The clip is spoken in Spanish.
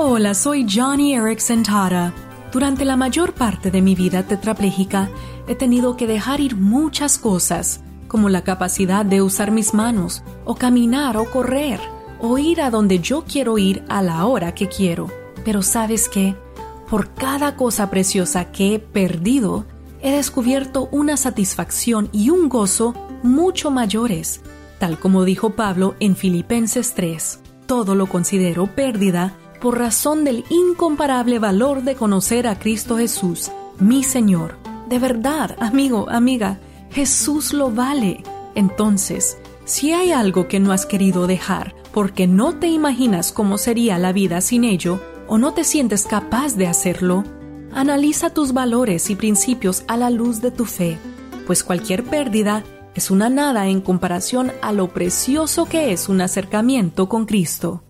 Hola, soy Johnny Erickson Tara. Durante la mayor parte de mi vida tetrapléjica he tenido que dejar ir muchas cosas, como la capacidad de usar mis manos, o caminar o correr, o ir a donde yo quiero ir a la hora que quiero. Pero sabes qué? Por cada cosa preciosa que he perdido, he descubierto una satisfacción y un gozo mucho mayores, tal como dijo Pablo en Filipenses 3. Todo lo considero pérdida por razón del incomparable valor de conocer a Cristo Jesús, mi Señor. De verdad, amigo, amiga, Jesús lo vale. Entonces, si hay algo que no has querido dejar porque no te imaginas cómo sería la vida sin ello o no te sientes capaz de hacerlo, analiza tus valores y principios a la luz de tu fe, pues cualquier pérdida es una nada en comparación a lo precioso que es un acercamiento con Cristo.